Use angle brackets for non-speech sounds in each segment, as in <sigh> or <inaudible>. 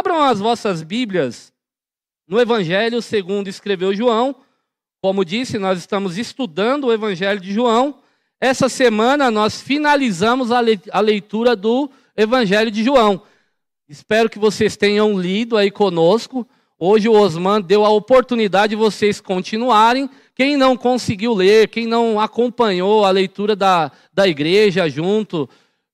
Abram as vossas Bíblias no Evangelho segundo escreveu João. Como disse, nós estamos estudando o Evangelho de João. Essa semana nós finalizamos a leitura do Evangelho de João. Espero que vocês tenham lido aí conosco. Hoje o Osman deu a oportunidade de vocês continuarem. Quem não conseguiu ler, quem não acompanhou a leitura da, da igreja junto,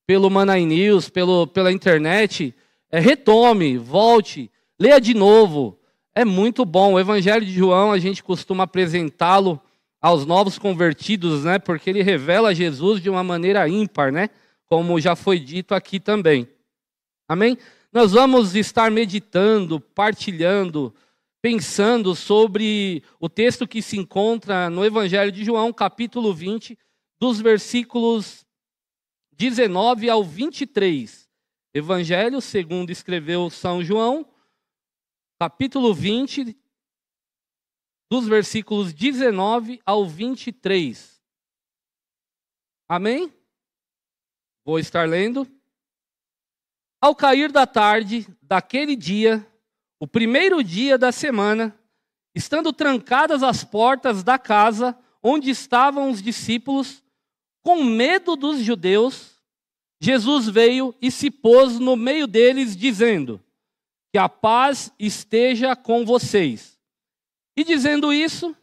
pelo Manai News, pelo, pela internet, é, retome, volte, leia de novo. É muito bom. O Evangelho de João, a gente costuma apresentá-lo aos novos convertidos, né? Porque ele revela Jesus de uma maneira ímpar, né? Como já foi dito aqui também. Amém? Nós vamos estar meditando, partilhando, pensando sobre o texto que se encontra no Evangelho de João, capítulo 20, dos versículos 19 ao 23. Evangelho, segundo escreveu São João, capítulo 20, dos versículos 19 ao 23. Amém? Vou estar lendo. Ao cair da tarde daquele dia, o primeiro dia da semana, estando trancadas as portas da casa onde estavam os discípulos, com medo dos judeus, Jesus veio e se pôs no meio deles, dizendo: Que a paz esteja com vocês. E dizendo isso,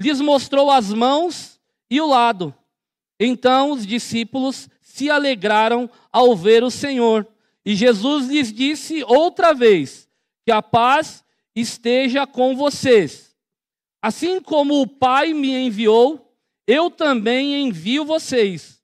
lhes mostrou as mãos e o lado. Então os discípulos se alegraram ao ver o Senhor. E Jesus lhes disse outra vez: Que a paz esteja com vocês. Assim como o Pai me enviou, eu também envio vocês.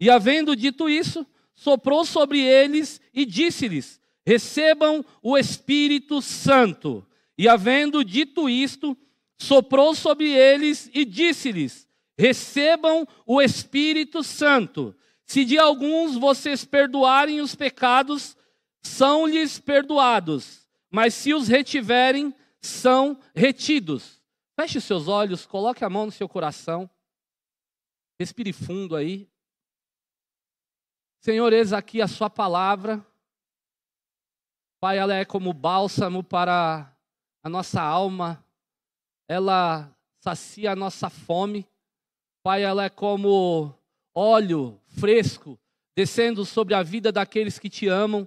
E havendo dito isso, soprou sobre eles e disse-lhes: Recebam o Espírito Santo. E havendo dito isto, soprou sobre eles e disse-lhes: Recebam o Espírito Santo. Se de alguns vocês perdoarem os pecados, são-lhes perdoados. Mas se os retiverem, são retidos. Feche seus olhos, coloque a mão no seu coração. Respire fundo aí. Senhor, eis aqui a Sua palavra. Pai, ela é como bálsamo para a nossa alma, ela sacia a nossa fome. Pai, ela é como óleo fresco descendo sobre a vida daqueles que te amam,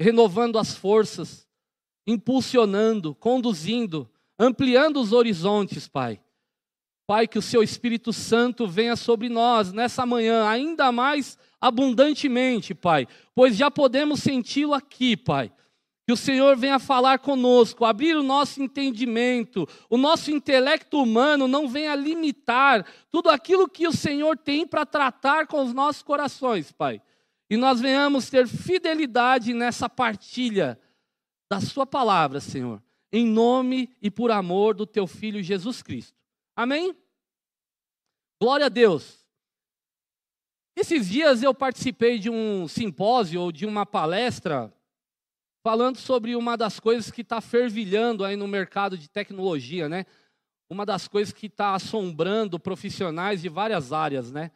renovando as forças, impulsionando, conduzindo, ampliando os horizontes, Pai. Pai, que o seu Espírito Santo venha sobre nós nessa manhã, ainda mais abundantemente, Pai, pois já podemos senti-lo aqui, Pai. Que o Senhor venha falar conosco, abrir o nosso entendimento, o nosso intelecto humano não venha limitar tudo aquilo que o Senhor tem para tratar com os nossos corações, Pai. E nós venhamos ter fidelidade nessa partilha da Sua palavra, Senhor, em nome e por amor do Teu Filho Jesus Cristo. Amém? Glória a Deus. Esses dias eu participei de um simpósio ou de uma palestra falando sobre uma das coisas que está fervilhando aí no mercado de tecnologia, né? Uma das coisas que está assombrando profissionais de várias áreas, né?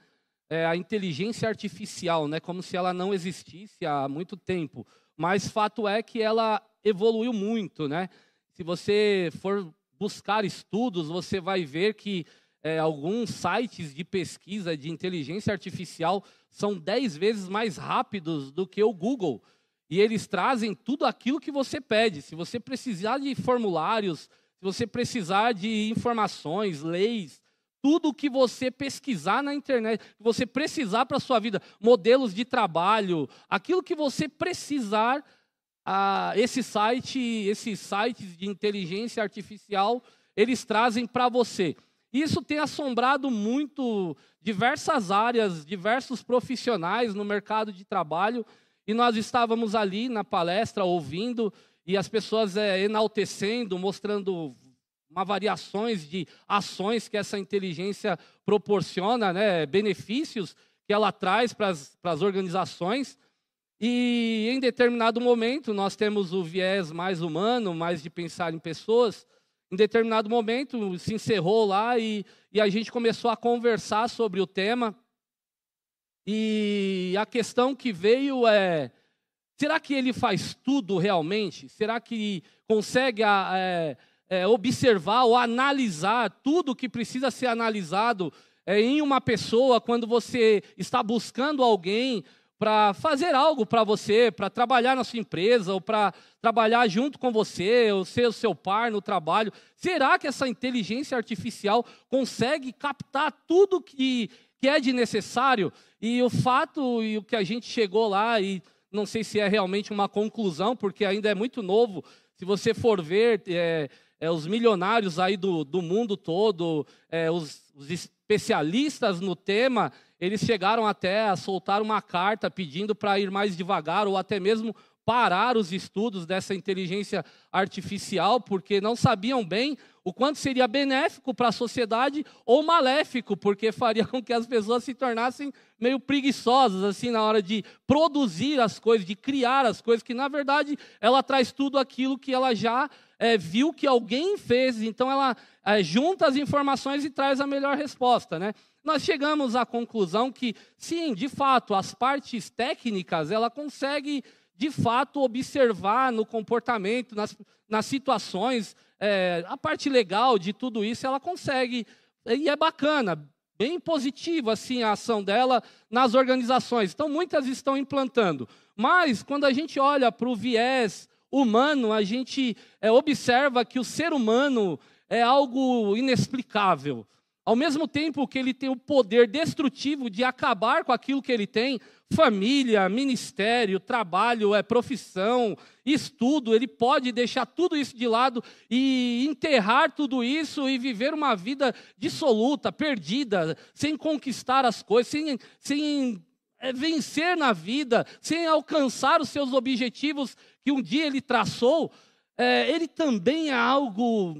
É a inteligência artificial, né? Como se ela não existisse há muito tempo. Mas fato é que ela evoluiu muito, né? Se você for buscar estudos, você vai ver que é, alguns sites de pesquisa de inteligência artificial são dez vezes mais rápidos do que o Google. E eles trazem tudo aquilo que você pede. Se você precisar de formulários, se você precisar de informações, leis, tudo que você pesquisar na internet, que você precisar para a sua vida, modelos de trabalho, aquilo que você precisar, ah, esse site, esses sites de inteligência artificial, eles trazem para você. Isso tem assombrado muito diversas áreas, diversos profissionais no mercado de trabalho. E nós estávamos ali na palestra ouvindo e as pessoas é, enaltecendo, mostrando uma variações de ações que essa inteligência proporciona, né, benefícios que ela traz para as organizações. E em determinado momento nós temos o viés mais humano, mais de pensar em pessoas. Em determinado momento se encerrou lá e, e a gente começou a conversar sobre o tema. E a questão que veio é: será que ele faz tudo realmente? Será que consegue é, é, observar ou analisar tudo que precisa ser analisado é, em uma pessoa quando você está buscando alguém para fazer algo para você, para trabalhar na sua empresa, ou para trabalhar junto com você, ou ser o seu par no trabalho. Será que essa inteligência artificial consegue captar tudo que, que é de necessário? E o fato e o que a gente chegou lá, e não sei se é realmente uma conclusão, porque ainda é muito novo. Se você for ver, é, é, os milionários aí do, do mundo todo, é, os, os especialistas no tema, eles chegaram até a soltar uma carta pedindo para ir mais devagar ou até mesmo parar os estudos dessa inteligência artificial, porque não sabiam bem o quanto seria benéfico para a sociedade ou maléfico, porque <laughs> faria com que as pessoas se tornassem meio preguiçosas assim na hora de produzir as coisas, de criar as coisas, que na verdade ela traz tudo aquilo que ela já é, viu que alguém fez, então ela é, junta as informações e traz a melhor resposta, né? Nós chegamos à conclusão que, sim, de fato, as partes técnicas ela consegue de fato observar no comportamento, nas, nas situações, é, a parte legal de tudo isso ela consegue e é bacana, bem positiva assim a ação dela nas organizações. Então muitas estão implantando, mas quando a gente olha para o viés humano, a gente é, observa que o ser humano é algo inexplicável. Ao mesmo tempo que ele tem o poder destrutivo de acabar com aquilo que ele tem, família, ministério, trabalho, é profissão, estudo, ele pode deixar tudo isso de lado e enterrar tudo isso e viver uma vida dissoluta, perdida, sem conquistar as coisas, sem, sem vencer na vida, sem alcançar os seus objetivos que um dia ele traçou, é, ele também é algo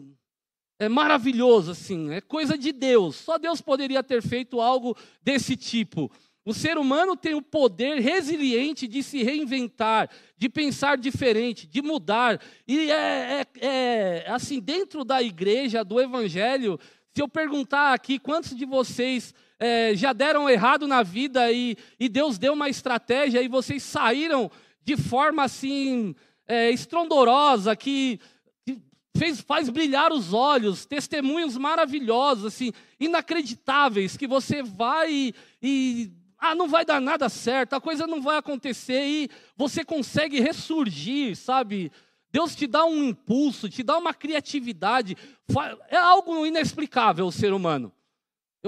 é maravilhoso, assim, é coisa de Deus. Só Deus poderia ter feito algo desse tipo. O ser humano tem o poder resiliente de se reinventar, de pensar diferente, de mudar. E é, é, é, assim, dentro da igreja, do evangelho, se eu perguntar aqui quantos de vocês é, já deram errado na vida e, e, Deus deu uma estratégia e vocês saíram de forma assim é, estrondorosa, que fez, faz brilhar os olhos, testemunhos maravilhosos, assim, inacreditáveis, que você vai e, e ah, não vai dar nada certo, a coisa não vai acontecer e você consegue ressurgir, sabe? Deus te dá um impulso, te dá uma criatividade, é algo inexplicável o ser humano.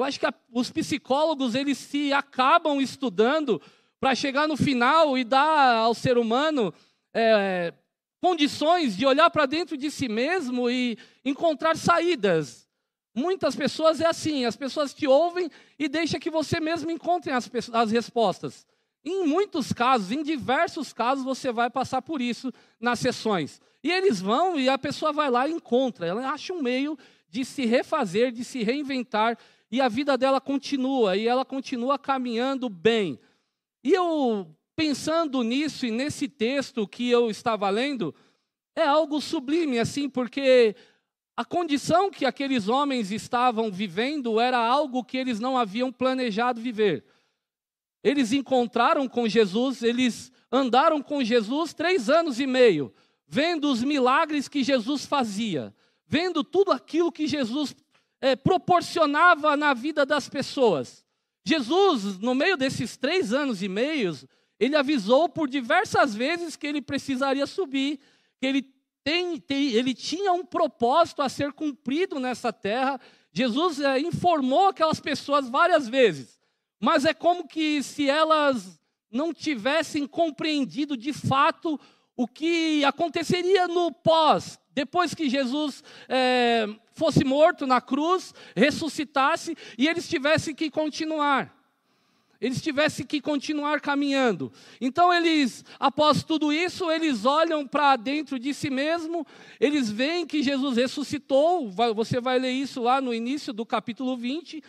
Eu acho que a, os psicólogos eles se acabam estudando para chegar no final e dar ao ser humano é, condições de olhar para dentro de si mesmo e encontrar saídas. Muitas pessoas é assim, as pessoas te ouvem e deixam que você mesmo encontre as, as respostas. Em muitos casos, em diversos casos, você vai passar por isso nas sessões. E eles vão e a pessoa vai lá e encontra. Ela acha um meio de se refazer, de se reinventar, e a vida dela continua, e ela continua caminhando bem. E eu pensando nisso e nesse texto que eu estava lendo, é algo sublime, assim, porque a condição que aqueles homens estavam vivendo era algo que eles não haviam planejado viver. Eles encontraram com Jesus, eles andaram com Jesus três anos e meio, vendo os milagres que Jesus fazia, vendo tudo aquilo que Jesus é, proporcionava na vida das pessoas. Jesus, no meio desses três anos e meio, ele avisou por diversas vezes que ele precisaria subir, que ele, tem, tem, ele tinha um propósito a ser cumprido nessa terra. Jesus é, informou aquelas pessoas várias vezes, mas é como que se elas não tivessem compreendido de fato o que aconteceria no pós, depois que Jesus é, fosse morto na cruz, ressuscitasse e eles tivessem que continuar eles tivessem que continuar caminhando. Então eles, após tudo isso, eles olham para dentro de si mesmo, eles veem que Jesus ressuscitou, você vai ler isso lá no início do capítulo 20,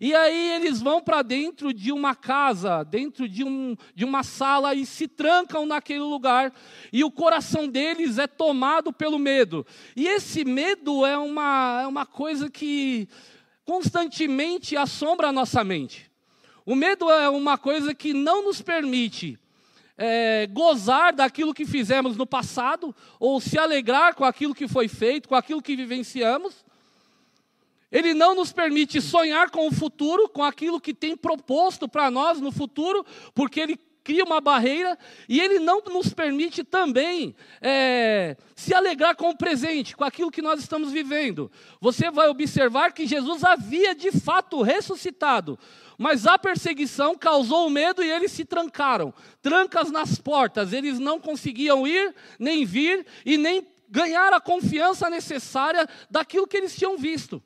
e aí eles vão para dentro de uma casa, dentro de, um, de uma sala e se trancam naquele lugar, e o coração deles é tomado pelo medo. E esse medo é uma, é uma coisa que constantemente assombra a nossa mente. O medo é uma coisa que não nos permite é, gozar daquilo que fizemos no passado, ou se alegrar com aquilo que foi feito, com aquilo que vivenciamos. Ele não nos permite sonhar com o futuro, com aquilo que tem proposto para nós no futuro, porque ele cria uma barreira e ele não nos permite também é, se alegrar com o presente, com aquilo que nós estamos vivendo. Você vai observar que Jesus havia de fato ressuscitado, mas a perseguição causou medo e eles se trancaram trancas nas portas, eles não conseguiam ir, nem vir e nem ganhar a confiança necessária daquilo que eles tinham visto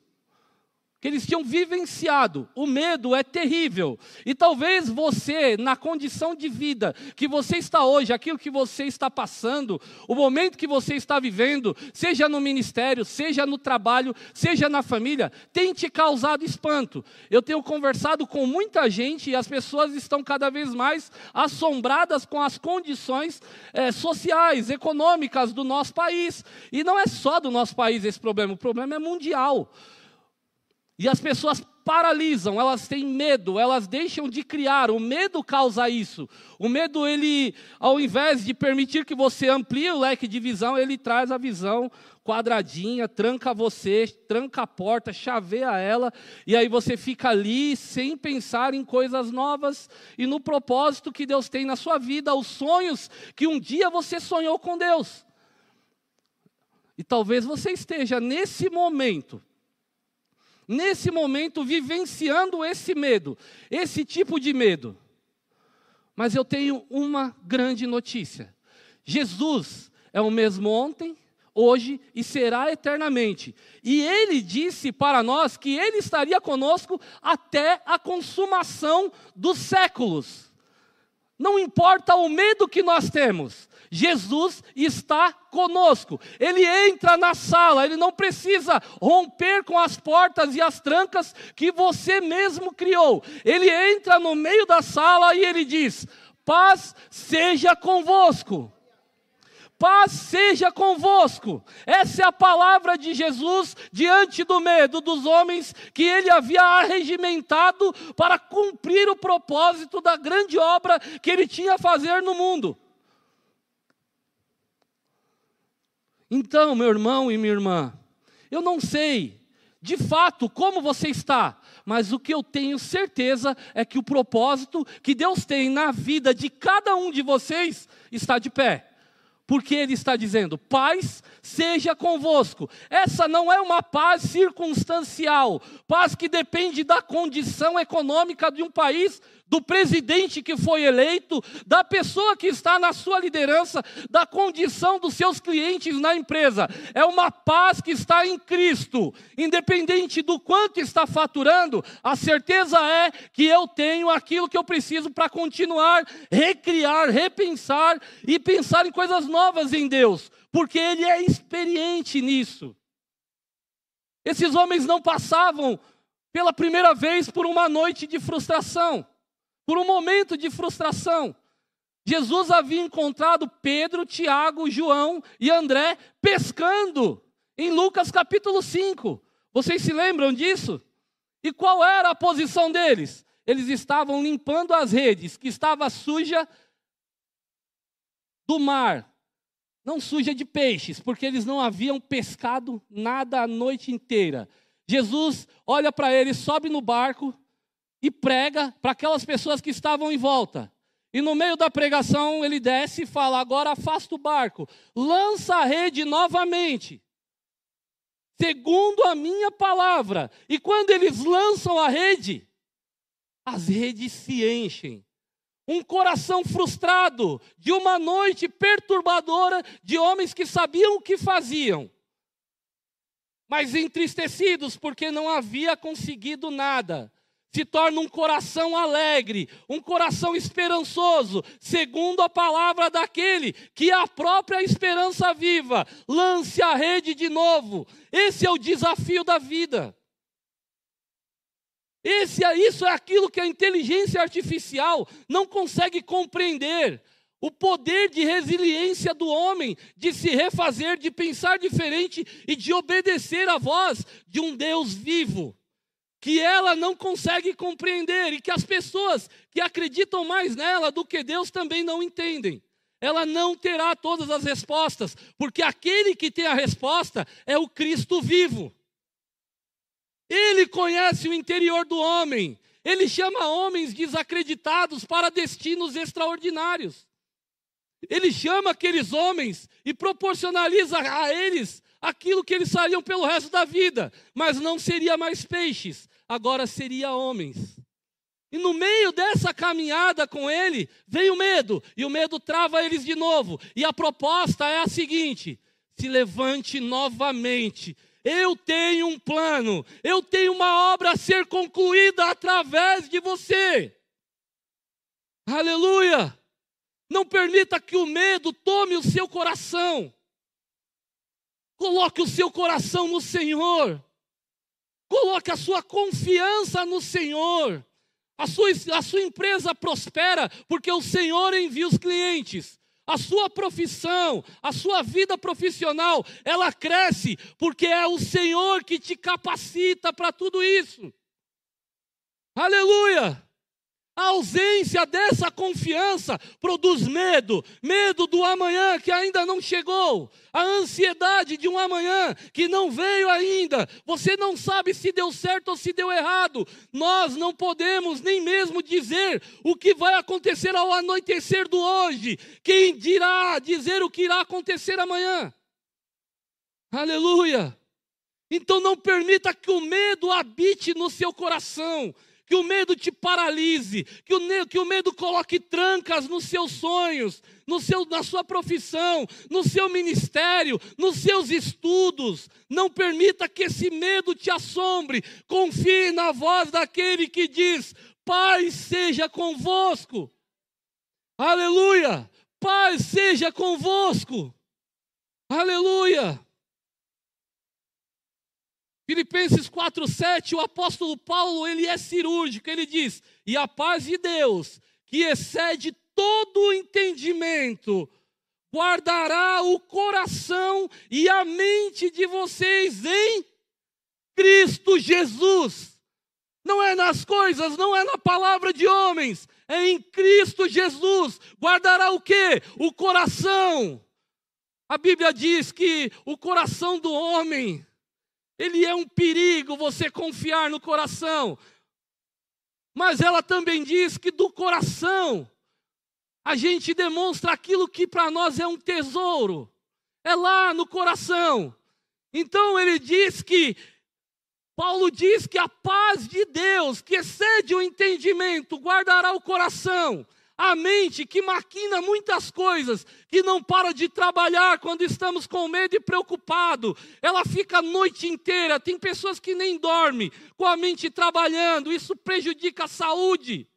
que eles tinham vivenciado. O medo é terrível. E talvez você, na condição de vida que você está hoje, aquilo que você está passando, o momento que você está vivendo, seja no ministério, seja no trabalho, seja na família, tenha te causado espanto. Eu tenho conversado com muita gente e as pessoas estão cada vez mais assombradas com as condições é, sociais, econômicas do nosso país. E não é só do nosso país esse problema, o problema é mundial. E as pessoas paralisam, elas têm medo, elas deixam de criar. O medo causa isso. O medo, ele, ao invés de permitir que você amplie o leque de visão, ele traz a visão quadradinha, tranca você, tranca a porta, chaveia ela, e aí você fica ali sem pensar em coisas novas e no propósito que Deus tem na sua vida, os sonhos que um dia você sonhou com Deus. E talvez você esteja nesse momento nesse momento vivenciando esse medo, esse tipo de medo. Mas eu tenho uma grande notícia: Jesus é o mesmo ontem, hoje e será eternamente. E ele disse para nós que ele estaria conosco até a consumação dos séculos. Não importa o medo que nós temos, Jesus está conosco. Ele entra na sala, ele não precisa romper com as portas e as trancas que você mesmo criou. Ele entra no meio da sala e ele diz: Paz seja convosco. Paz seja convosco. Essa é a palavra de Jesus diante do medo dos homens que ele havia arregimentado para cumprir o propósito da grande obra que ele tinha a fazer no mundo. Então, meu irmão e minha irmã, eu não sei de fato como você está, mas o que eu tenho certeza é que o propósito que Deus tem na vida de cada um de vocês está de pé. Porque Ele está dizendo: paz seja convosco. Essa não é uma paz circunstancial, paz que depende da condição econômica de um país do presidente que foi eleito, da pessoa que está na sua liderança, da condição dos seus clientes na empresa. É uma paz que está em Cristo, independente do quanto está faturando, a certeza é que eu tenho aquilo que eu preciso para continuar, recriar, repensar e pensar em coisas novas em Deus, porque Ele é experiente nisso. Esses homens não passavam pela primeira vez por uma noite de frustração por um momento de frustração. Jesus havia encontrado Pedro, Tiago, João e André pescando em Lucas capítulo 5. Vocês se lembram disso? E qual era a posição deles? Eles estavam limpando as redes, que estava suja do mar, não suja de peixes, porque eles não haviam pescado nada a noite inteira. Jesus olha para eles, sobe no barco, e prega para aquelas pessoas que estavam em volta. E no meio da pregação ele desce e fala: agora afasta o barco, lança a rede novamente, segundo a minha palavra. E quando eles lançam a rede, as redes se enchem. Um coração frustrado de uma noite perturbadora de homens que sabiam o que faziam, mas entristecidos porque não havia conseguido nada se torna um coração alegre, um coração esperançoso, segundo a palavra daquele que é a própria esperança viva. Lance a rede de novo. Esse é o desafio da vida. Esse é isso é aquilo que a inteligência artificial não consegue compreender. O poder de resiliência do homem, de se refazer, de pensar diferente e de obedecer à voz de um Deus vivo que ela não consegue compreender e que as pessoas que acreditam mais nela do que Deus também não entendem. Ela não terá todas as respostas, porque aquele que tem a resposta é o Cristo vivo. Ele conhece o interior do homem, ele chama homens desacreditados para destinos extraordinários. Ele chama aqueles homens e proporcionaliza a eles aquilo que eles fariam pelo resto da vida, mas não seria mais peixes, agora seria homens. E no meio dessa caminhada com ele, vem o medo, e o medo trava eles de novo. E a proposta é a seguinte: se levante novamente. Eu tenho um plano, eu tenho uma obra a ser concluída através de você. Aleluia! Não permita que o medo tome o seu coração. Coloque o seu coração no Senhor. Coloque a sua confiança no Senhor. A sua, a sua empresa prospera porque o Senhor envia os clientes. A sua profissão, a sua vida profissional, ela cresce porque é o Senhor que te capacita para tudo isso. Aleluia! A ausência dessa confiança produz medo, medo do amanhã que ainda não chegou, a ansiedade de um amanhã que não veio ainda. Você não sabe se deu certo ou se deu errado. Nós não podemos nem mesmo dizer o que vai acontecer ao anoitecer do hoje. Quem dirá dizer o que irá acontecer amanhã? Aleluia! Então não permita que o medo habite no seu coração que o medo te paralise, que o, que o medo coloque trancas nos seus sonhos, no seu, na sua profissão, no seu ministério, nos seus estudos. Não permita que esse medo te assombre. Confie na voz daquele que diz: Paz seja convosco. Aleluia! Paz seja convosco. Aleluia! Filipenses 4:7, o apóstolo Paulo, ele é cirúrgico, ele diz: "E a paz de Deus, que excede todo entendimento, guardará o coração e a mente de vocês em Cristo Jesus." Não é nas coisas, não é na palavra de homens, é em Cristo Jesus. Guardará o quê? O coração. A Bíblia diz que o coração do homem ele é um perigo você confiar no coração. Mas ela também diz que do coração a gente demonstra aquilo que para nós é um tesouro. É lá no coração. Então ele diz que Paulo diz que a paz de Deus, que excede o entendimento, guardará o coração. A mente que maquina muitas coisas, que não para de trabalhar quando estamos com medo e preocupado, ela fica a noite inteira. Tem pessoas que nem dormem com a mente trabalhando, isso prejudica a saúde.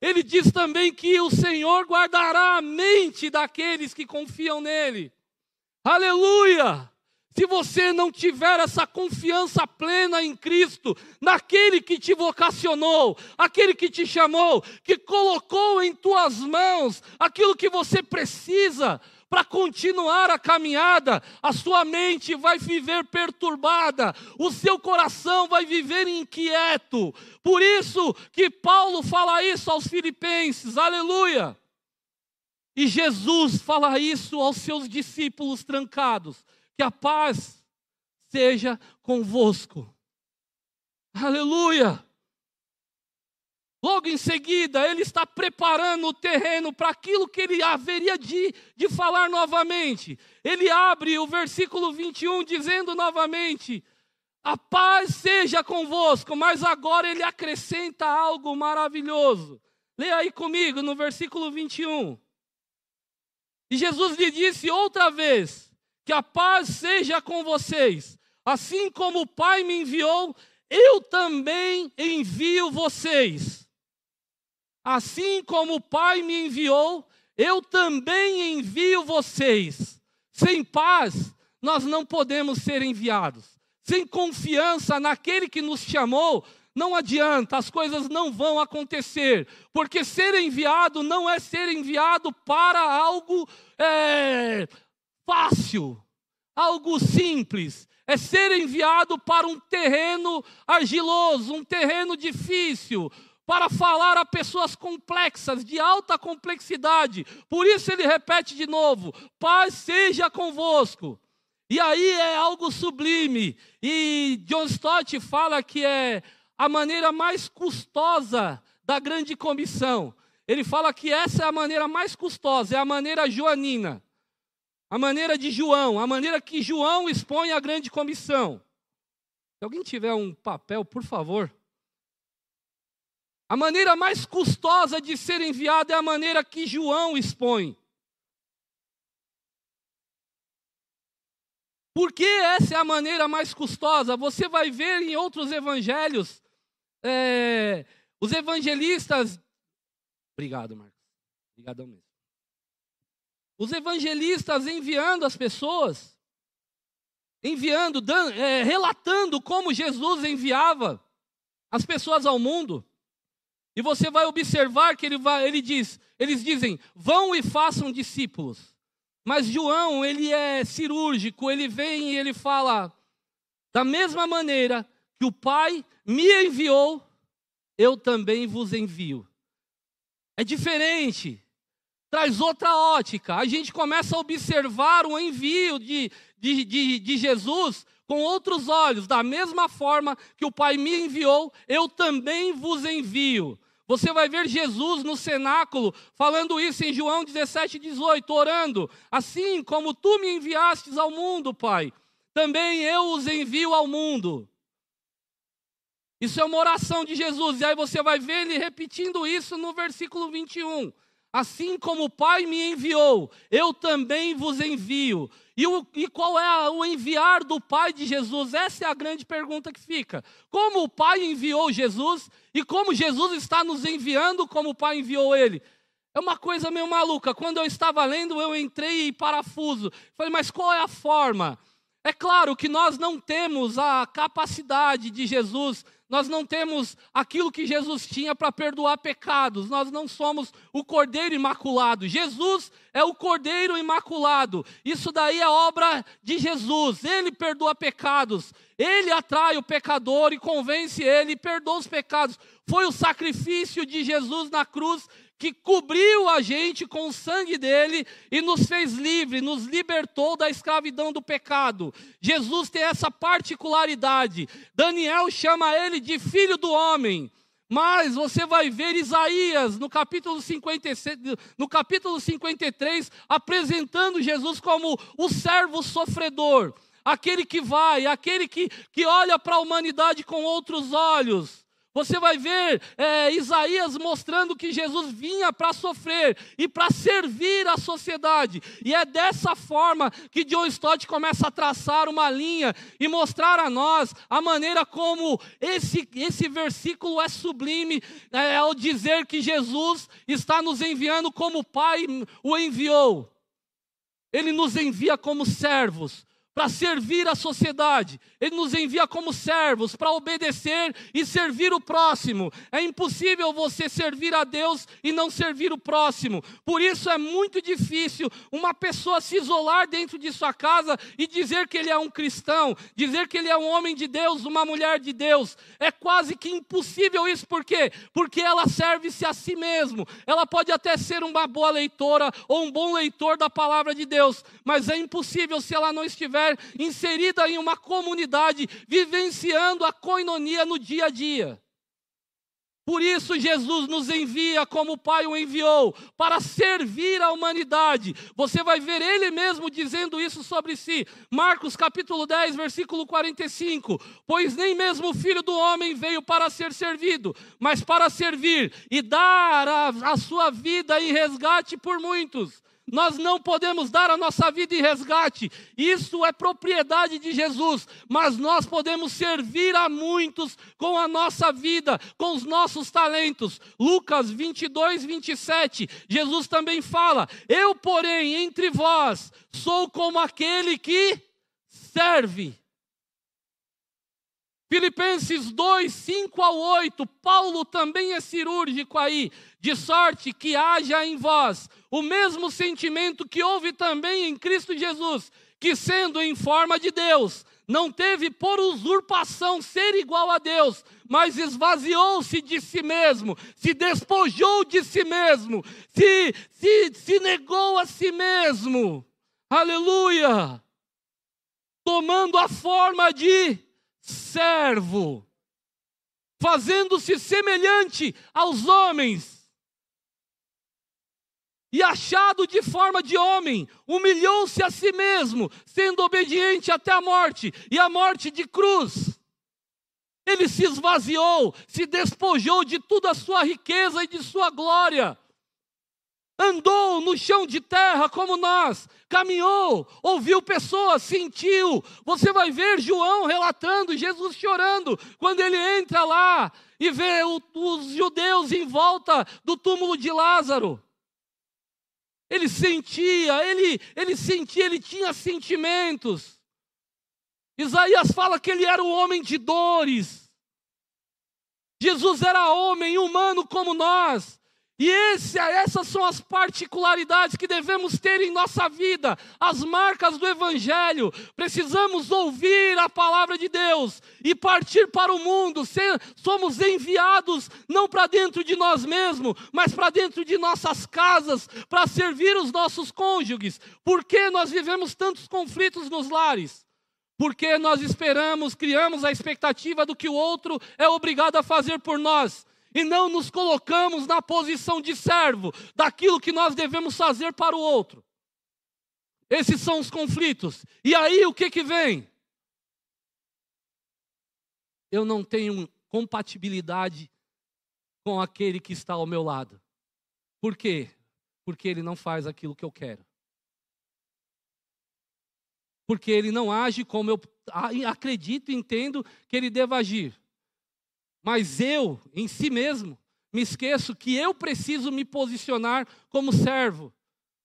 Ele diz também que o Senhor guardará a mente daqueles que confiam nele. Aleluia! Se você não tiver essa confiança plena em Cristo, naquele que te vocacionou, aquele que te chamou, que colocou em tuas mãos aquilo que você precisa para continuar a caminhada, a sua mente vai viver perturbada, o seu coração vai viver inquieto. Por isso que Paulo fala isso aos filipenses. Aleluia! E Jesus fala isso aos seus discípulos trancados que a paz seja convosco. Aleluia! Logo em seguida, ele está preparando o terreno para aquilo que ele haveria de, de falar novamente. Ele abre o versículo 21 dizendo novamente: A paz seja convosco, mas agora ele acrescenta algo maravilhoso. Leia aí comigo no versículo 21. E Jesus lhe disse outra vez: que a paz seja com vocês. Assim como o Pai me enviou, eu também envio vocês. Assim como o Pai me enviou, eu também envio vocês. Sem paz, nós não podemos ser enviados. Sem confiança naquele que nos chamou, não adianta, as coisas não vão acontecer, porque ser enviado não é ser enviado para algo é, fácil, algo simples. é ser enviado para um terreno argiloso, um terreno difícil, para falar a pessoas complexas, de alta complexidade. Por isso ele repete de novo: paz seja convosco. E aí é algo sublime. E John Stott fala que é a maneira mais custosa da grande comissão. Ele fala que essa é a maneira mais custosa, é a maneira joanina. A maneira de João, a maneira que João expõe a grande comissão. Se alguém tiver um papel, por favor. A maneira mais custosa de ser enviado é a maneira que João expõe. Por que essa é a maneira mais custosa? Você vai ver em outros evangelhos, é, os evangelistas. Obrigado, Marcos. Obrigadão mesmo. Os evangelistas enviando as pessoas, enviando, dando, é, relatando como Jesus enviava as pessoas ao mundo. E você vai observar que ele, vai, ele diz, eles dizem, vão e façam discípulos. Mas João, ele é cirúrgico, ele vem e ele fala, da mesma maneira que o Pai me enviou, eu também vos envio. É diferente, traz outra ótica. A gente começa a observar o envio de, de, de, de Jesus com outros olhos, da mesma forma que o Pai me enviou, eu também vos envio. Você vai ver Jesus no cenáculo falando isso em João 17, 18, orando: Assim como tu me enviastes ao mundo, Pai, também eu os envio ao mundo. Isso é uma oração de Jesus, e aí você vai ver ele repetindo isso no versículo 21. Assim como o Pai me enviou, eu também vos envio. E, o, e qual é a, o enviar do Pai de Jesus? Essa é a grande pergunta que fica. Como o Pai enviou Jesus e como Jesus está nos enviando, como o Pai enviou ele? É uma coisa meio maluca. Quando eu estava lendo, eu entrei em parafuso. Falei, mas qual é a forma? É claro que nós não temos a capacidade de Jesus nós não temos aquilo que Jesus tinha para perdoar pecados, nós não somos o Cordeiro Imaculado. Jesus é o Cordeiro Imaculado. Isso daí é obra de Jesus. Ele perdoa pecados, ele atrai o pecador e convence ele e perdoa os pecados. Foi o sacrifício de Jesus na cruz que cobriu a gente com o sangue dele e nos fez livre, nos libertou da escravidão do pecado. Jesus tem essa particularidade. Daniel chama ele de filho do homem. Mas você vai ver Isaías no capítulo, 56, no capítulo 53 apresentando Jesus como o servo sofredor, aquele que vai, aquele que, que olha para a humanidade com outros olhos. Você vai ver é, Isaías mostrando que Jesus vinha para sofrer e para servir a sociedade. E é dessa forma que John Stott começa a traçar uma linha e mostrar a nós a maneira como esse, esse versículo é sublime é, ao dizer que Jesus está nos enviando como o Pai o enviou. Ele nos envia como servos, para servir a sociedade. Ele nos envia como servos para obedecer e servir o próximo. É impossível você servir a Deus e não servir o próximo. Por isso é muito difícil uma pessoa se isolar dentro de sua casa e dizer que ele é um cristão, dizer que ele é um homem de Deus, uma mulher de Deus. É quase que impossível isso, por quê? Porque ela serve-se a si mesmo. Ela pode até ser uma boa leitora ou um bom leitor da palavra de Deus, mas é impossível se ela não estiver inserida em uma comunidade, vivenciando a coinonia no dia a dia. Por isso, Jesus nos envia como o Pai o enviou, para servir a humanidade. Você vai ver Ele mesmo dizendo isso sobre si. Marcos capítulo 10, versículo 45. Pois nem mesmo o Filho do Homem veio para ser servido, mas para servir e dar a, a sua vida em resgate por muitos. Nós não podemos dar a nossa vida em resgate, isso é propriedade de Jesus, mas nós podemos servir a muitos com a nossa vida, com os nossos talentos. Lucas 22, 27, Jesus também fala: Eu, porém, entre vós, sou como aquele que serve. Filipenses 2, 5 ao 8, Paulo também é cirúrgico aí, de sorte que haja em vós o mesmo sentimento que houve também em Cristo Jesus, que sendo em forma de Deus, não teve por usurpação ser igual a Deus, mas esvaziou-se de si mesmo, se despojou de si mesmo, se, se, se negou a si mesmo. Aleluia! Tomando a forma de servo, fazendo-se semelhante aos homens. E achado de forma de homem, humilhou-se a si mesmo, sendo obediente até a morte e a morte de cruz. Ele se esvaziou, se despojou de toda a sua riqueza e de sua glória. Andou no chão de terra como nós, caminhou, ouviu pessoas, sentiu. Você vai ver João relatando, Jesus chorando, quando ele entra lá e vê os judeus em volta do túmulo de Lázaro. Ele sentia, ele, ele sentia, ele tinha sentimentos. Isaías fala que ele era um homem de dores. Jesus era homem, humano como nós. E esse, essas são as particularidades que devemos ter em nossa vida, as marcas do Evangelho. Precisamos ouvir a palavra de Deus e partir para o mundo. somos enviados não para dentro de nós mesmos, mas para dentro de nossas casas, para servir os nossos cônjuges. Por que nós vivemos tantos conflitos nos lares? Porque nós esperamos, criamos a expectativa do que o outro é obrigado a fazer por nós e não nos colocamos na posição de servo daquilo que nós devemos fazer para o outro. Esses são os conflitos. E aí o que que vem? Eu não tenho compatibilidade com aquele que está ao meu lado. Por quê? Porque ele não faz aquilo que eu quero. Porque ele não age como eu acredito e entendo que ele deva agir. Mas eu, em si mesmo, me esqueço que eu preciso me posicionar como servo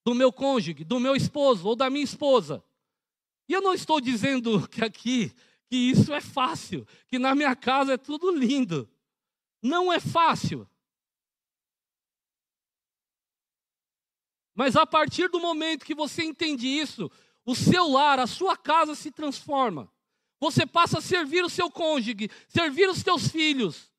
do meu cônjuge, do meu esposo ou da minha esposa. E eu não estou dizendo <laughs> que aqui que isso é fácil, que na minha casa é tudo lindo. Não é fácil. Mas a partir do momento que você entende isso, o seu lar, a sua casa se transforma. Você passa a servir o seu cônjuge, servir os teus filhos,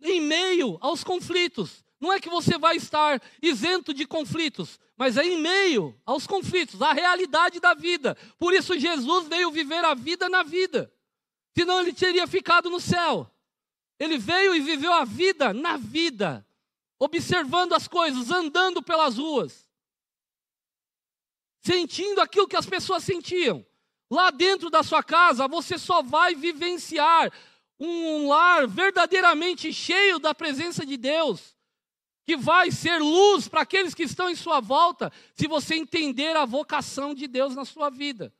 em meio aos conflitos. Não é que você vai estar isento de conflitos, mas é em meio aos conflitos, a realidade da vida. Por isso Jesus veio viver a vida na vida. Senão ele teria ficado no céu. Ele veio e viveu a vida na vida, observando as coisas, andando pelas ruas, sentindo aquilo que as pessoas sentiam. Lá dentro da sua casa, você só vai vivenciar um lar verdadeiramente cheio da presença de Deus, que vai ser luz para aqueles que estão em sua volta, se você entender a vocação de Deus na sua vida,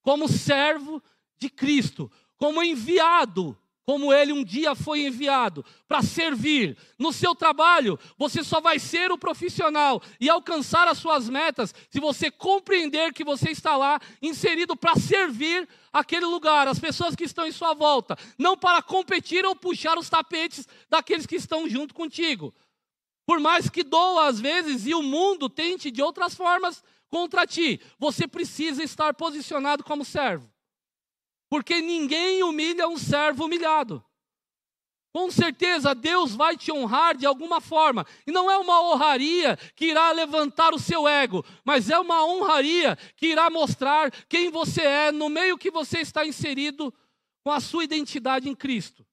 como servo de Cristo, como enviado como ele um dia foi enviado para servir. No seu trabalho, você só vai ser o profissional e alcançar as suas metas se você compreender que você está lá inserido para servir aquele lugar, as pessoas que estão em sua volta, não para competir ou puxar os tapetes daqueles que estão junto contigo. Por mais que doa às vezes e o mundo tente de outras formas contra ti, você precisa estar posicionado como servo porque ninguém humilha um servo humilhado. Com certeza Deus vai te honrar de alguma forma, e não é uma honraria que irá levantar o seu ego, mas é uma honraria que irá mostrar quem você é no meio que você está inserido com a sua identidade em Cristo.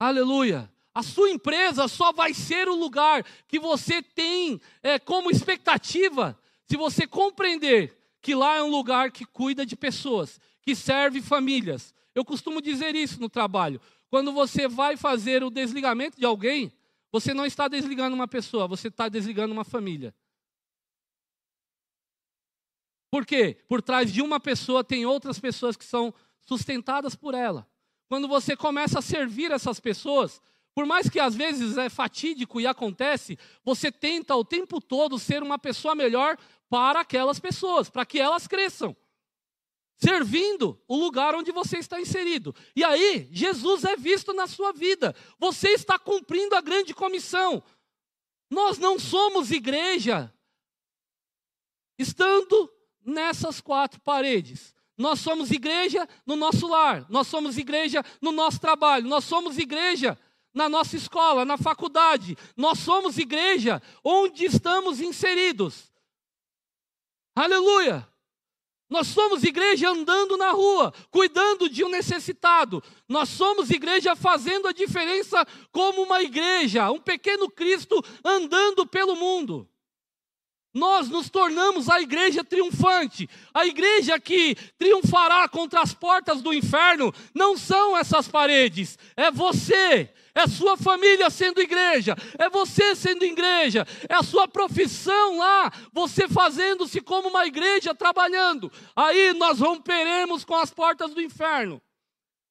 Aleluia. A sua empresa só vai ser o lugar que você tem é, como expectativa se você compreender que lá é um lugar que cuida de pessoas, que serve famílias. Eu costumo dizer isso no trabalho. Quando você vai fazer o desligamento de alguém, você não está desligando uma pessoa, você está desligando uma família. Por quê? Por trás de uma pessoa tem outras pessoas que são sustentadas por ela. Quando você começa a servir essas pessoas, por mais que às vezes é fatídico e acontece, você tenta o tempo todo ser uma pessoa melhor para aquelas pessoas, para que elas cresçam. servindo o lugar onde você está inserido. E aí, Jesus é visto na sua vida. Você está cumprindo a grande comissão. Nós não somos igreja estando nessas quatro paredes. Nós somos igreja no nosso lar, nós somos igreja no nosso trabalho, nós somos igreja na nossa escola, na faculdade, nós somos igreja onde estamos inseridos. Aleluia! Nós somos igreja andando na rua, cuidando de um necessitado. Nós somos igreja fazendo a diferença como uma igreja, um pequeno Cristo andando pelo mundo. Nós nos tornamos a igreja triunfante, a igreja que triunfará contra as portas do inferno. Não são essas paredes, é você, é sua família sendo igreja, é você sendo igreja, é a sua profissão lá, você fazendo-se como uma igreja trabalhando. Aí nós romperemos com as portas do inferno.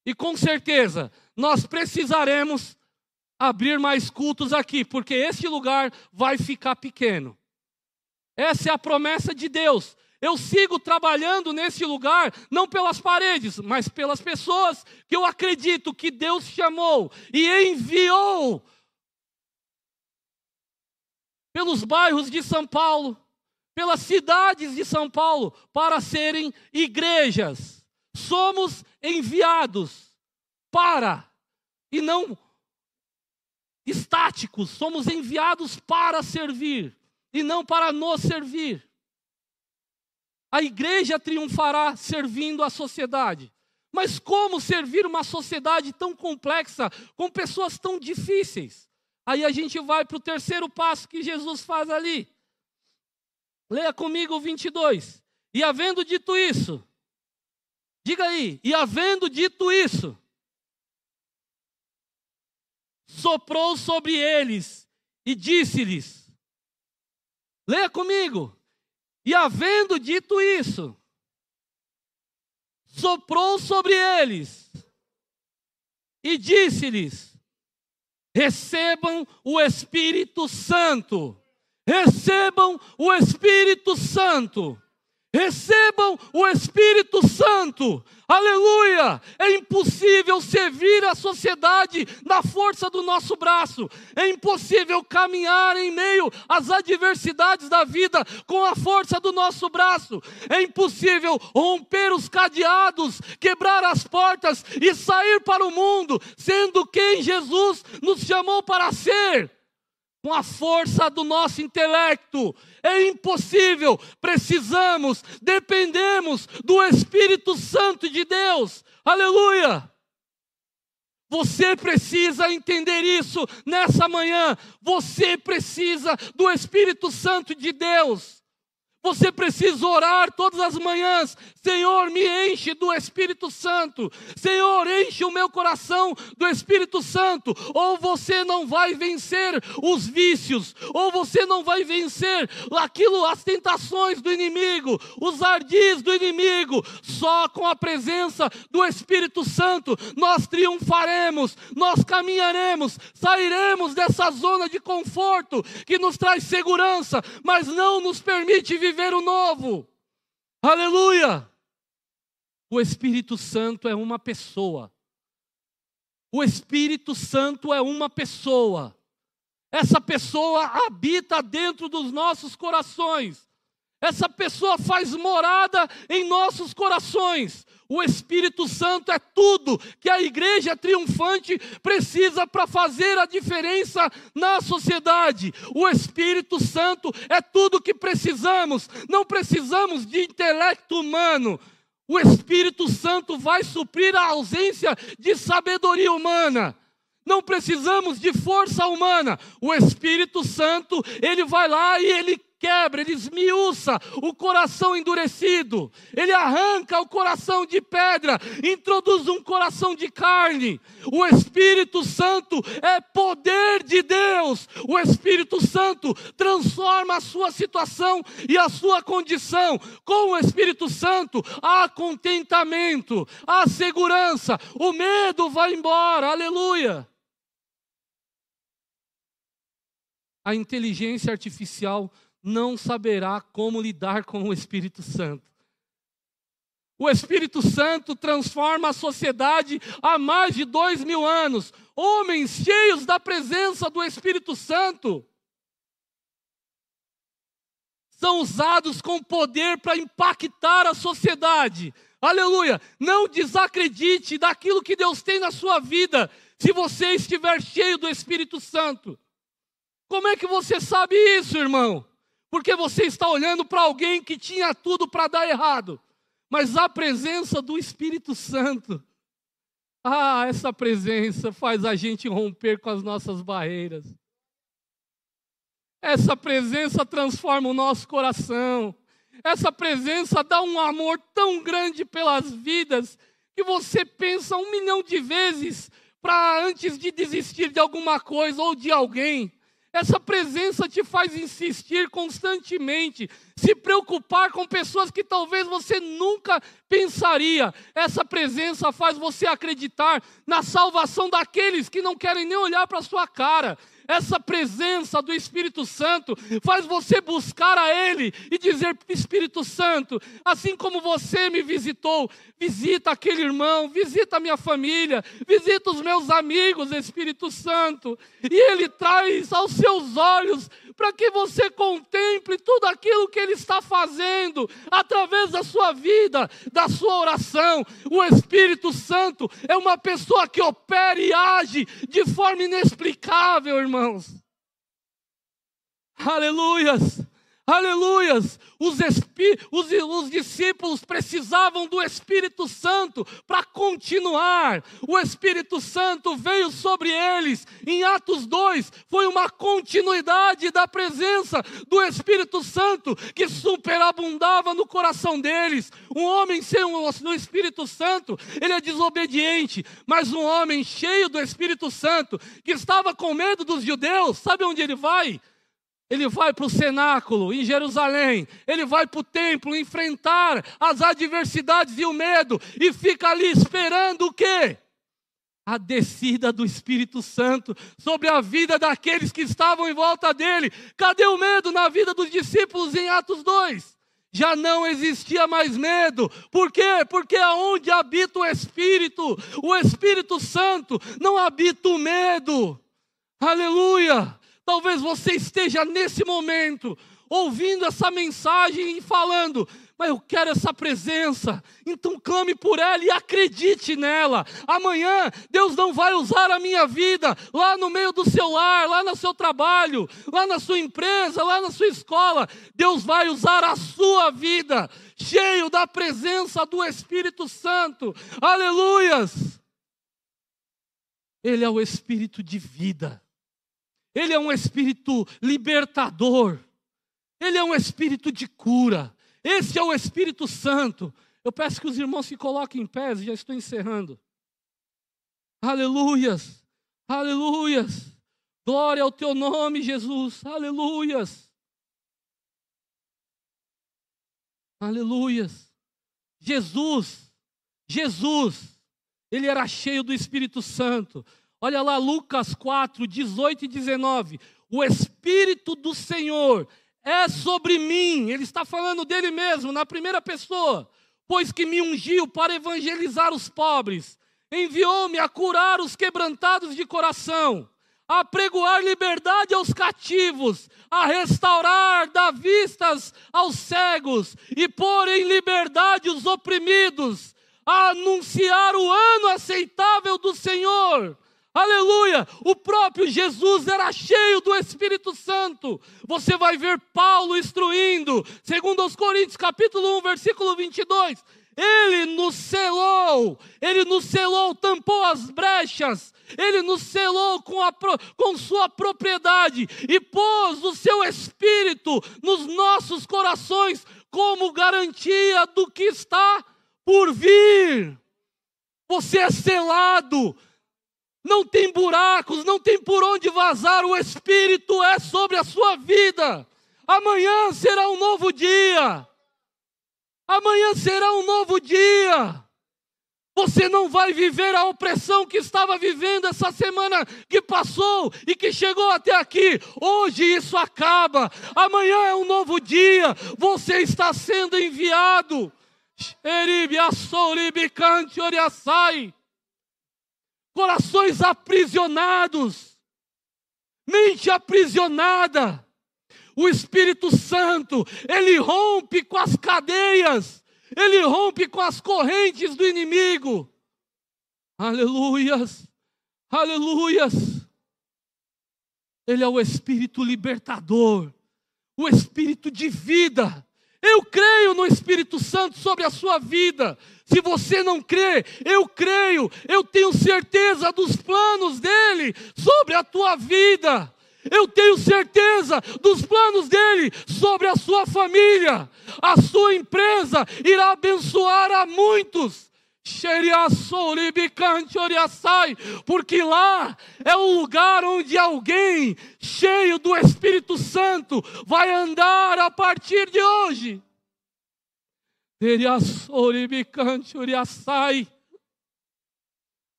E com certeza, nós precisaremos abrir mais cultos aqui, porque este lugar vai ficar pequeno. Essa é a promessa de Deus. Eu sigo trabalhando nesse lugar, não pelas paredes, mas pelas pessoas que eu acredito que Deus chamou e enviou pelos bairros de São Paulo, pelas cidades de São Paulo, para serem igrejas. Somos enviados para, e não estáticos, somos enviados para servir e não para nos servir. A igreja triunfará servindo a sociedade. Mas como servir uma sociedade tão complexa, com pessoas tão difíceis? Aí a gente vai para o terceiro passo que Jesus faz ali. Leia comigo o 22. E havendo dito isso, diga aí, e havendo dito isso, soprou sobre eles e disse-lhes: Leia comigo, e havendo dito isso, soprou sobre eles e disse-lhes: Recebam o Espírito Santo. Recebam o Espírito Santo. Recebam o Espírito Santo. Aleluia! É impossível servir a sociedade na força do nosso braço. É impossível caminhar em meio às adversidades da vida com a força do nosso braço. É impossível romper os cadeados, quebrar as portas e sair para o mundo, sendo quem Jesus nos chamou para ser com a força do nosso intelecto. É impossível. Precisamos, dependemos do Espírito Santo de Deus. Aleluia! Você precisa entender isso nessa manhã. Você precisa do Espírito Santo de Deus. Você precisa orar todas as manhãs. Senhor, me enche do Espírito Santo. Senhor, enche o meu coração do Espírito Santo. Ou você não vai vencer os vícios, ou você não vai vencer aquilo, as tentações do inimigo, os ardis do inimigo. Só com a presença do Espírito Santo nós triunfaremos, nós caminharemos, sairemos dessa zona de conforto que nos traz segurança, mas não nos permite viver viver o novo. Aleluia! O Espírito Santo é uma pessoa. O Espírito Santo é uma pessoa. Essa pessoa habita dentro dos nossos corações. Essa pessoa faz morada em nossos corações. O Espírito Santo é tudo que a igreja triunfante precisa para fazer a diferença na sociedade. O Espírito Santo é tudo que precisamos. Não precisamos de intelecto humano. O Espírito Santo vai suprir a ausência de sabedoria humana. Não precisamos de força humana. O Espírito Santo, ele vai lá e ele quebra, ele esmiuça o coração endurecido, ele arranca o coração de pedra, introduz um coração de carne. O Espírito Santo é poder de Deus. O Espírito Santo transforma a sua situação e a sua condição. Com o Espírito Santo há contentamento, há segurança, o medo vai embora. Aleluia. A inteligência artificial não saberá como lidar com o Espírito Santo. O Espírito Santo transforma a sociedade há mais de dois mil anos. Homens cheios da presença do Espírito Santo são usados com poder para impactar a sociedade. Aleluia! Não desacredite daquilo que Deus tem na sua vida, se você estiver cheio do Espírito Santo. Como é que você sabe isso, irmão? Porque você está olhando para alguém que tinha tudo para dar errado mas a presença do Espírito Santo. Ah, essa presença faz a gente romper com as nossas barreiras. Essa presença transforma o nosso coração. Essa presença dá um amor tão grande pelas vidas que você pensa um milhão de vezes para antes de desistir de alguma coisa ou de alguém. Essa presença te faz insistir constantemente, se preocupar com pessoas que talvez você nunca pensaria. Essa presença faz você acreditar na salvação daqueles que não querem nem olhar para a sua cara. Essa presença do Espírito Santo faz você buscar a Ele e dizer: Espírito Santo, assim como você me visitou, visita aquele irmão, visita a minha família, visita os meus amigos, Espírito Santo. E Ele traz aos seus olhos para que você contemple tudo aquilo que Ele está fazendo através da sua vida, da sua oração. O Espírito Santo é uma pessoa que opera e age de forma inexplicável, irmãos. Aleluias! Aleluias! Os, os, os, discípulos precisavam do Espírito Santo para continuar. O Espírito Santo veio sobre eles. Em Atos 2, foi uma continuidade da presença do Espírito Santo que superabundava no coração deles. Um homem sem o Espírito Santo, ele é desobediente, mas um homem cheio do Espírito Santo, que estava com medo dos judeus, sabe onde ele vai? Ele vai para o cenáculo em Jerusalém, ele vai para o templo enfrentar as adversidades e o medo, e fica ali esperando o quê? A descida do Espírito Santo sobre a vida daqueles que estavam em volta dele. Cadê o medo na vida dos discípulos em Atos 2? Já não existia mais medo. Por quê? Porque aonde habita o Espírito, o Espírito Santo, não habita o medo. Aleluia! Talvez você esteja nesse momento ouvindo essa mensagem e falando: mas eu quero essa presença. Então clame por ela e acredite nela. Amanhã Deus não vai usar a minha vida lá no meio do seu lar, lá no seu trabalho, lá na sua empresa, lá na sua escola. Deus vai usar a sua vida, cheio da presença do Espírito Santo. Aleluias! Ele é o Espírito de vida. Ele é um espírito libertador. Ele é um espírito de cura. Esse é o Espírito Santo. Eu peço que os irmãos se coloquem em pé, já estou encerrando. Aleluias, aleluias. Glória ao teu nome, Jesus. Aleluias. Aleluias. Jesus, Jesus, ele era cheio do Espírito Santo. Olha lá Lucas 4, 18 e 19. O Espírito do Senhor é sobre mim. Ele está falando dele mesmo, na primeira pessoa. Pois que me ungiu para evangelizar os pobres, enviou-me a curar os quebrantados de coração, a pregoar liberdade aos cativos, a restaurar da vistas aos cegos e pôr em liberdade os oprimidos, a anunciar o ano aceitável do Senhor Aleluia! O próprio Jesus era cheio do Espírito Santo. Você vai ver Paulo instruindo, segundo aos Coríntios, capítulo 1, versículo 22. Ele nos selou, ele nos selou, tampou as brechas, ele nos selou com, a, com sua propriedade e pôs o seu Espírito nos nossos corações como garantia do que está por vir. Você é selado, não tem buracos, não tem por onde vazar, o Espírito é sobre a sua vida. Amanhã será um novo dia. Amanhã será um novo dia. Você não vai viver a opressão que estava vivendo essa semana que passou e que chegou até aqui. Hoje isso acaba. Amanhã é um novo dia. Você está sendo enviado Xeribiaçoribicante oriaçai. Corações aprisionados, mente aprisionada. O Espírito Santo, ele rompe com as cadeias, ele rompe com as correntes do inimigo. Aleluias, aleluias. Ele é o Espírito libertador, o Espírito de vida. Eu creio no Espírito Santo sobre a sua vida. Se você não crê, eu creio, eu tenho certeza dos planos dele sobre a tua vida. Eu tenho certeza dos planos dele sobre a sua família. A sua empresa irá abençoar a muitos. Porque lá é o lugar onde alguém cheio do Espírito Santo vai andar a partir de hoje.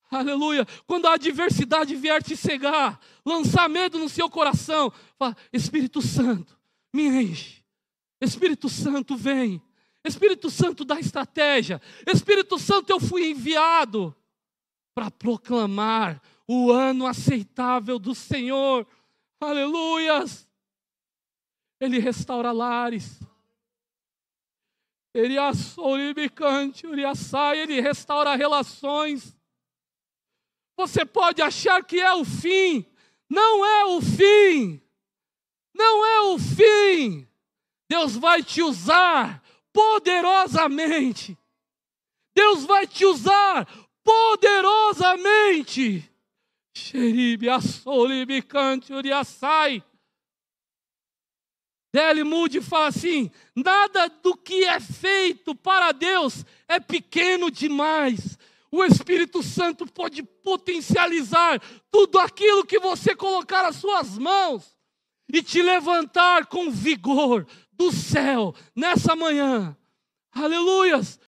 Aleluia. Quando a adversidade vier te cegar, lançar medo no seu coração, fala, Espírito Santo, me enche. Espírito Santo, vem. Espírito Santo dá estratégia. Espírito Santo, eu fui enviado para proclamar o ano aceitável do Senhor. Aleluias. Ele restaura lares. Ele assolibicante, ele restaura relações. Você pode achar que é o fim, não é o fim. Não é o fim. Deus vai te usar poderosamente. Deus vai te usar poderosamente. Xeribe, assolibe, cante, uriaçai. Dele Moody fala assim: nada do que é feito para Deus é pequeno demais. O Espírito Santo pode potencializar tudo aquilo que você colocar as suas mãos e te levantar com vigor do céu nessa manhã. Aleluias!